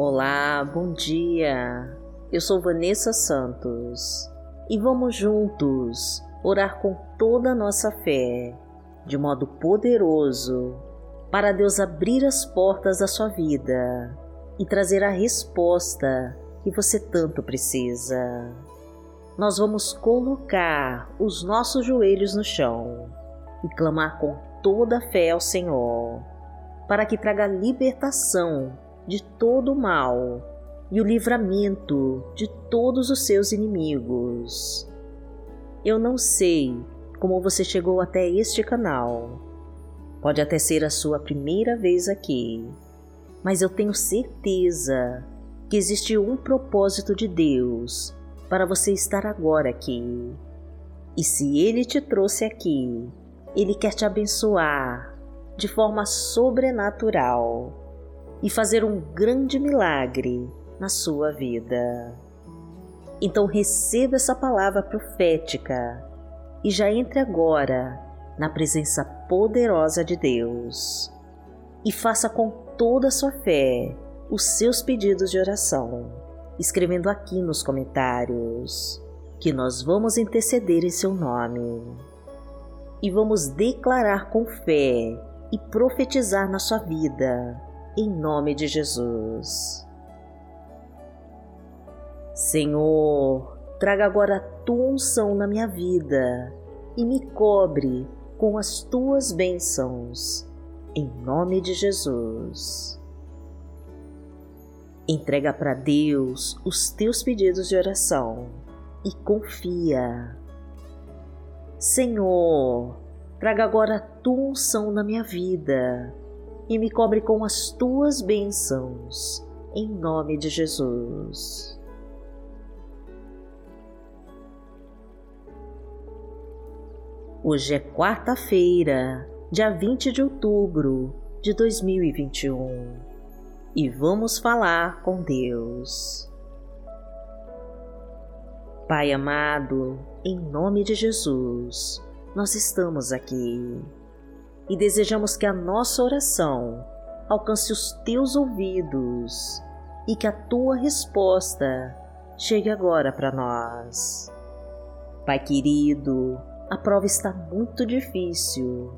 Olá, bom dia. Eu sou Vanessa Santos e vamos juntos orar com toda a nossa fé, de modo poderoso, para Deus abrir as portas da sua vida e trazer a resposta que você tanto precisa. Nós vamos colocar os nossos joelhos no chão e clamar com toda a fé ao Senhor, para que traga libertação de todo o mal e o livramento de todos os seus inimigos. Eu não sei como você chegou até este canal. Pode até ser a sua primeira vez aqui, mas eu tenho certeza que existe um propósito de Deus para você estar agora aqui. E se Ele te trouxe aqui, Ele quer te abençoar de forma sobrenatural e fazer um grande milagre na sua vida. Então receba essa palavra profética e já entre agora na presença poderosa de Deus e faça com toda a sua fé os seus pedidos de oração, escrevendo aqui nos comentários que nós vamos interceder em seu nome e vamos declarar com fé e profetizar na sua vida em nome de Jesus. Senhor, traga agora a tua unção na minha vida e me cobre com as tuas bênçãos, em nome de Jesus. Entrega para Deus os teus pedidos de oração e confia. Senhor, traga agora a tua unção na minha vida e me cobre com as tuas bênçãos, em nome de Jesus. Hoje é quarta-feira, dia 20 de outubro de 2021 e vamos falar com Deus. Pai amado, em nome de Jesus, nós estamos aqui e desejamos que a nossa oração alcance os teus ouvidos e que a tua resposta chegue agora para nós. Pai querido, a prova está muito difícil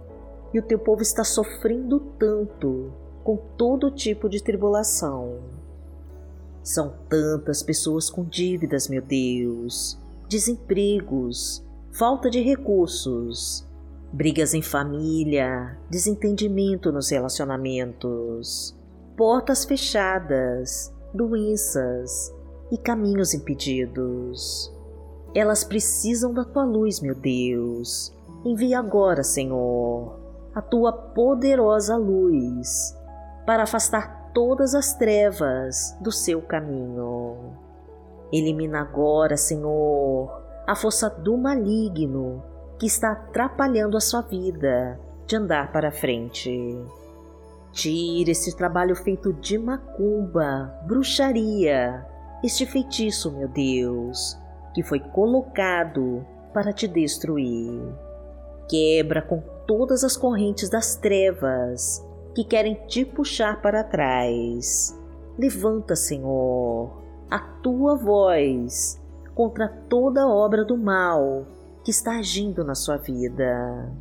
e o teu povo está sofrendo tanto com todo tipo de tribulação. São tantas pessoas com dívidas, meu Deus, desempregos, falta de recursos brigas em família, desentendimento nos relacionamentos, portas fechadas, doenças e caminhos impedidos. Elas precisam da tua luz, meu Deus. Envia agora, Senhor, a tua poderosa luz para afastar todas as trevas do seu caminho. Elimina agora, Senhor, a força do maligno que está atrapalhando a sua vida de andar para frente. Tire esse trabalho feito de macumba, bruxaria, este feitiço, meu Deus, que foi colocado para te destruir. Quebra com todas as correntes das trevas que querem te puxar para trás. Levanta, Senhor, a tua voz contra toda obra do mal que está agindo na sua vida.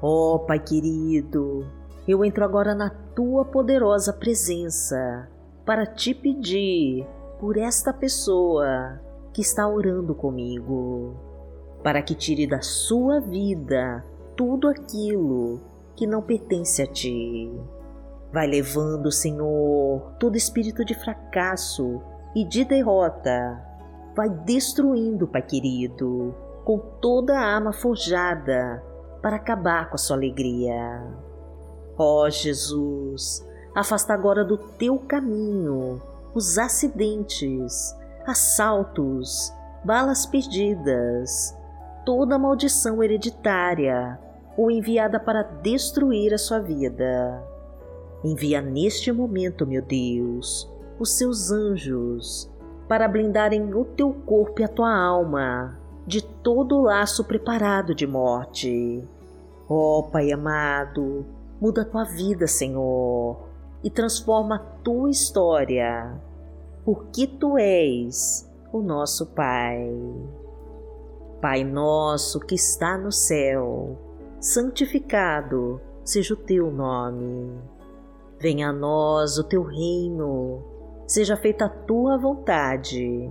Oh, Pai querido, eu entro agora na tua poderosa presença para te pedir por esta pessoa que está orando comigo, para que tire da sua vida tudo aquilo que não pertence a ti. Vai levando, Senhor, todo espírito de fracasso e de derrota. Vai destruindo, Pai querido, com toda a arma forjada para acabar com a sua alegria. Ó oh, Jesus, afasta agora do teu caminho os acidentes, assaltos, balas perdidas, toda maldição hereditária ou enviada para destruir a sua vida. Envia neste momento, meu Deus, os seus anjos para blindarem o teu corpo e a tua alma de todo o laço preparado de morte. Ó oh, Pai amado, muda a tua vida, Senhor. e transforma a tua história, porque tu és o nosso Pai. Pai nosso que está no céu, santificado seja o teu nome. Venha a nós o teu reino, seja feita a tua vontade,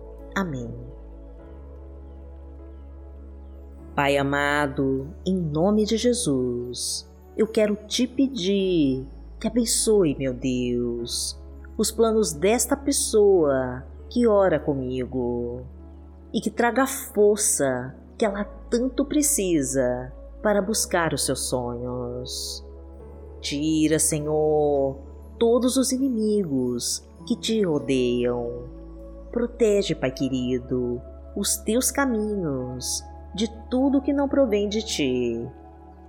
Amém. Pai amado, em nome de Jesus, eu quero te pedir que abençoe, meu Deus, os planos desta pessoa que ora comigo e que traga a força que ela tanto precisa para buscar os seus sonhos. Tira, Senhor, todos os inimigos que te rodeiam. Protege, Pai querido, os teus caminhos de tudo que não provém de ti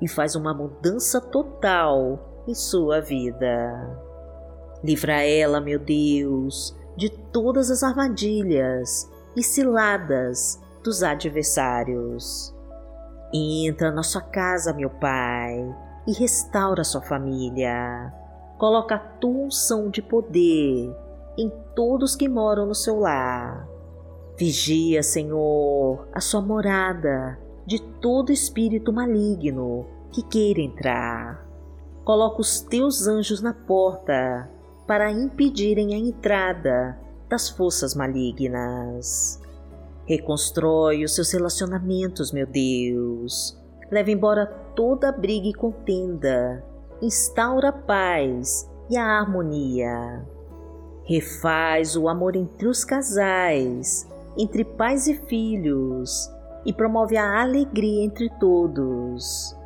e faz uma mudança total em sua vida. Livra ela, meu Deus, de todas as armadilhas e ciladas dos adversários. Entra na sua casa, meu Pai, e restaura sua família. Coloca a tua unção de poder em todos que moram no seu lar. Vigia, Senhor, a sua morada de todo espírito maligno que queira entrar. Coloca os teus anjos na porta para impedirem a entrada das forças malignas. Reconstrói os seus relacionamentos, meu Deus. Leva embora toda briga e contenda. Instaura a paz e a harmonia. Refaz o amor entre os casais, entre pais e filhos, e promove a alegria entre todos.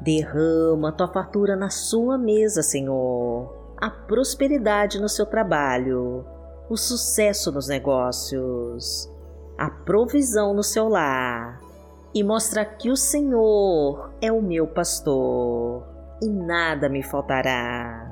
Derrama tua fartura na sua mesa, Senhor, a prosperidade no seu trabalho, o sucesso nos negócios, a provisão no seu lar e mostra que o Senhor é o meu pastor e nada me faltará.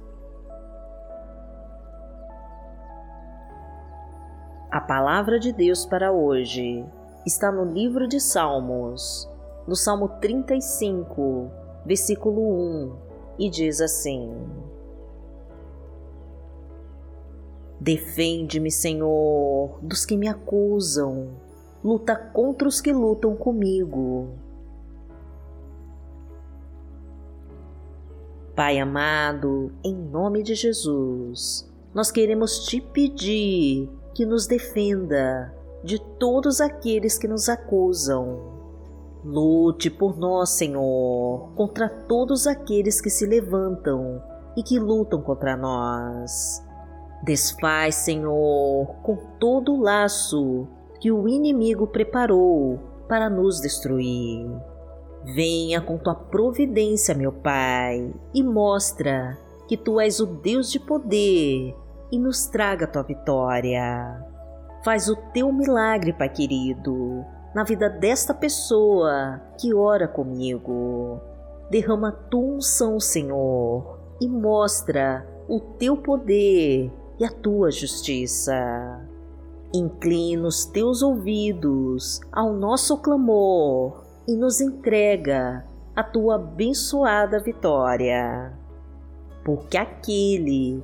A palavra de Deus para hoje está no livro de Salmos, no Salmo 35, versículo 1, e diz assim: Defende-me, Senhor, dos que me acusam, luta contra os que lutam comigo. Pai amado, em nome de Jesus, nós queremos te pedir que nos defenda de todos aqueles que nos acusam. Lute por nós, Senhor, contra todos aqueles que se levantam e que lutam contra nós. Desfaz, Senhor, com todo o laço que o inimigo preparou para nos destruir. Venha com tua providência, meu Pai, e mostra que tu és o Deus de poder e nos traga tua vitória. Faz o teu milagre, Pai querido, na vida desta pessoa que ora comigo. Derrama tua unção, Senhor, e mostra o teu poder e a tua justiça. Inclina os teus ouvidos ao nosso clamor e nos entrega a tua abençoada vitória. Porque aquele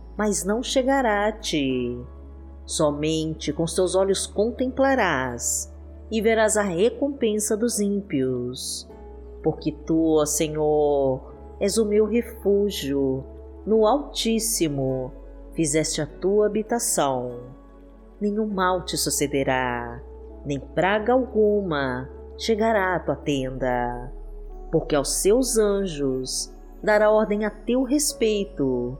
mas não chegará a ti. Somente com os teus olhos contemplarás e verás a recompensa dos ímpios. Porque tu, Senhor, és o meu refúgio, no Altíssimo fizeste a tua habitação. Nenhum mal te sucederá, nem praga alguma chegará à tua tenda, porque aos seus anjos dará ordem a teu respeito,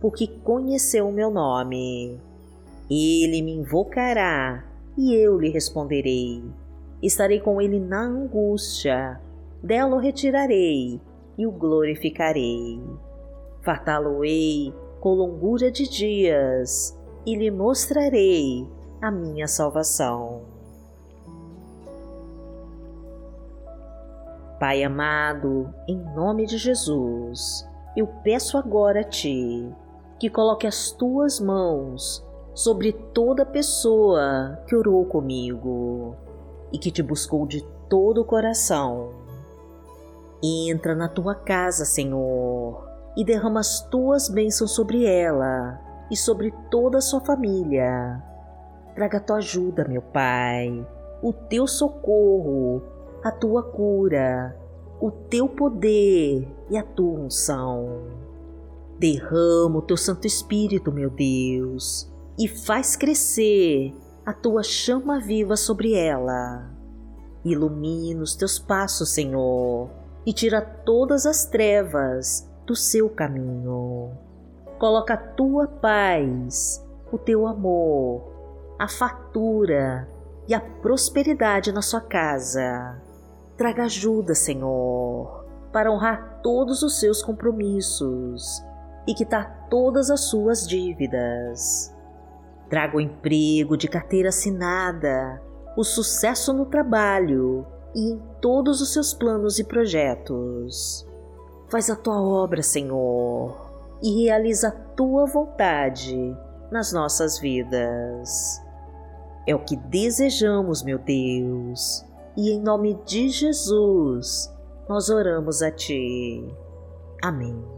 porque conheceu o meu nome. Ele me invocará e eu lhe responderei. Estarei com ele na angústia, dela o retirarei e o glorificarei. Fartá-lo-ei com longura de dias e lhe mostrarei a minha salvação. Pai amado, em nome de Jesus, eu peço agora a Ti que coloque as Tuas mãos sobre toda pessoa que orou comigo e que te buscou de todo o coração. Entra na tua casa, Senhor, e derrama as tuas bênçãos sobre ela e sobre toda a sua família. Traga a tua ajuda, meu Pai, o teu socorro, a tua cura, o teu poder e a tua unção. Derrama o teu Santo Espírito, meu Deus, e faz crescer a tua chama viva sobre ela. Ilumina os teus passos, Senhor, e tira todas as trevas do seu caminho. Coloca a tua paz, o teu amor, a fatura e a prosperidade na sua casa. Traga ajuda, Senhor, para honrar todos os seus compromissos e quitar todas as suas dívidas. Traga o emprego de carteira assinada, o sucesso no trabalho e em todos os seus planos e projetos. Faz a tua obra, Senhor, e realiza a tua vontade nas nossas vidas. É o que desejamos, meu Deus, e em nome de Jesus nós oramos a Ti. Amém.